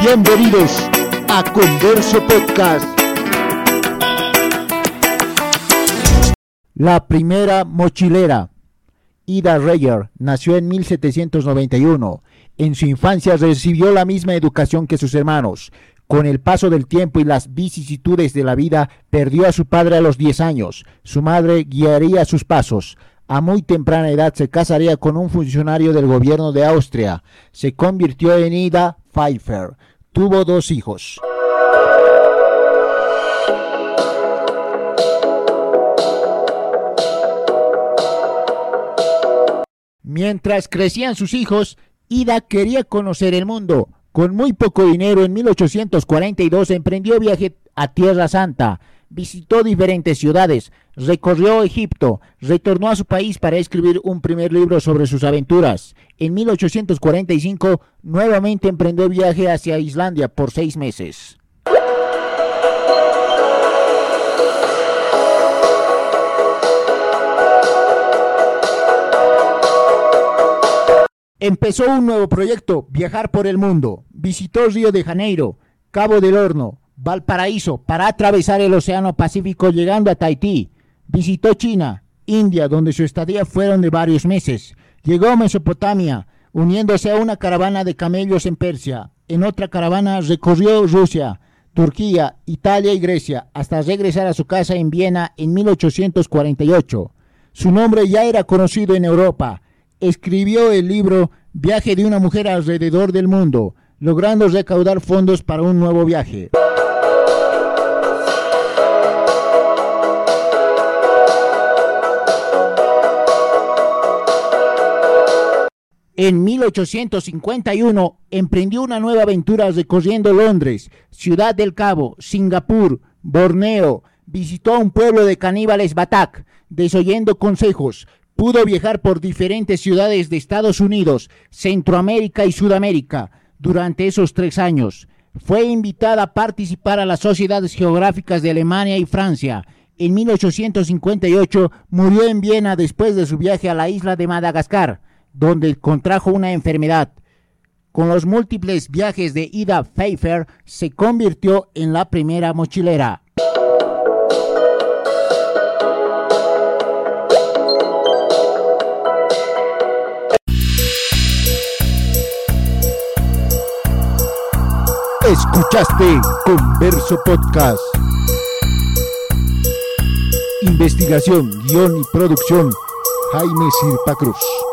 Bienvenidos a Converso Podcast. La primera mochilera. Ida Reyer nació en 1791. En su infancia recibió la misma educación que sus hermanos. Con el paso del tiempo y las vicisitudes de la vida, perdió a su padre a los 10 años. Su madre guiaría sus pasos. A muy temprana edad se casaría con un funcionario del gobierno de Austria. Se convirtió en Ida Pfeiffer. Tuvo dos hijos. Mientras crecían sus hijos, Ida quería conocer el mundo. Con muy poco dinero, en 1842 emprendió viaje a Tierra Santa, visitó diferentes ciudades, recorrió Egipto, retornó a su país para escribir un primer libro sobre sus aventuras. En 1845 nuevamente emprendió viaje hacia Islandia por seis meses. Empezó un nuevo proyecto, viajar por el mundo. Visitó Río de Janeiro, Cabo del Horno, Valparaíso para atravesar el Océano Pacífico llegando a Tahití. Visitó China, India, donde su estadía fueron de varios meses. Llegó a Mesopotamia, uniéndose a una caravana de camellos en Persia. En otra caravana recorrió Rusia, Turquía, Italia y Grecia, hasta regresar a su casa en Viena en 1848. Su nombre ya era conocido en Europa. Escribió el libro Viaje de una mujer alrededor del mundo, logrando recaudar fondos para un nuevo viaje. En 1851 emprendió una nueva aventura recorriendo Londres, Ciudad del Cabo, Singapur, Borneo. Visitó un pueblo de caníbales Batak, desoyendo consejos. Pudo viajar por diferentes ciudades de Estados Unidos, Centroamérica y Sudamérica durante esos tres años. Fue invitada a participar a las sociedades geográficas de Alemania y Francia. En 1858 murió en Viena después de su viaje a la isla de Madagascar donde contrajo una enfermedad. Con los múltiples viajes de Ida Pfeiffer, se convirtió en la primera mochilera. Escuchaste Converso Podcast. Investigación, guion y producción, Jaime Sirpa Cruz.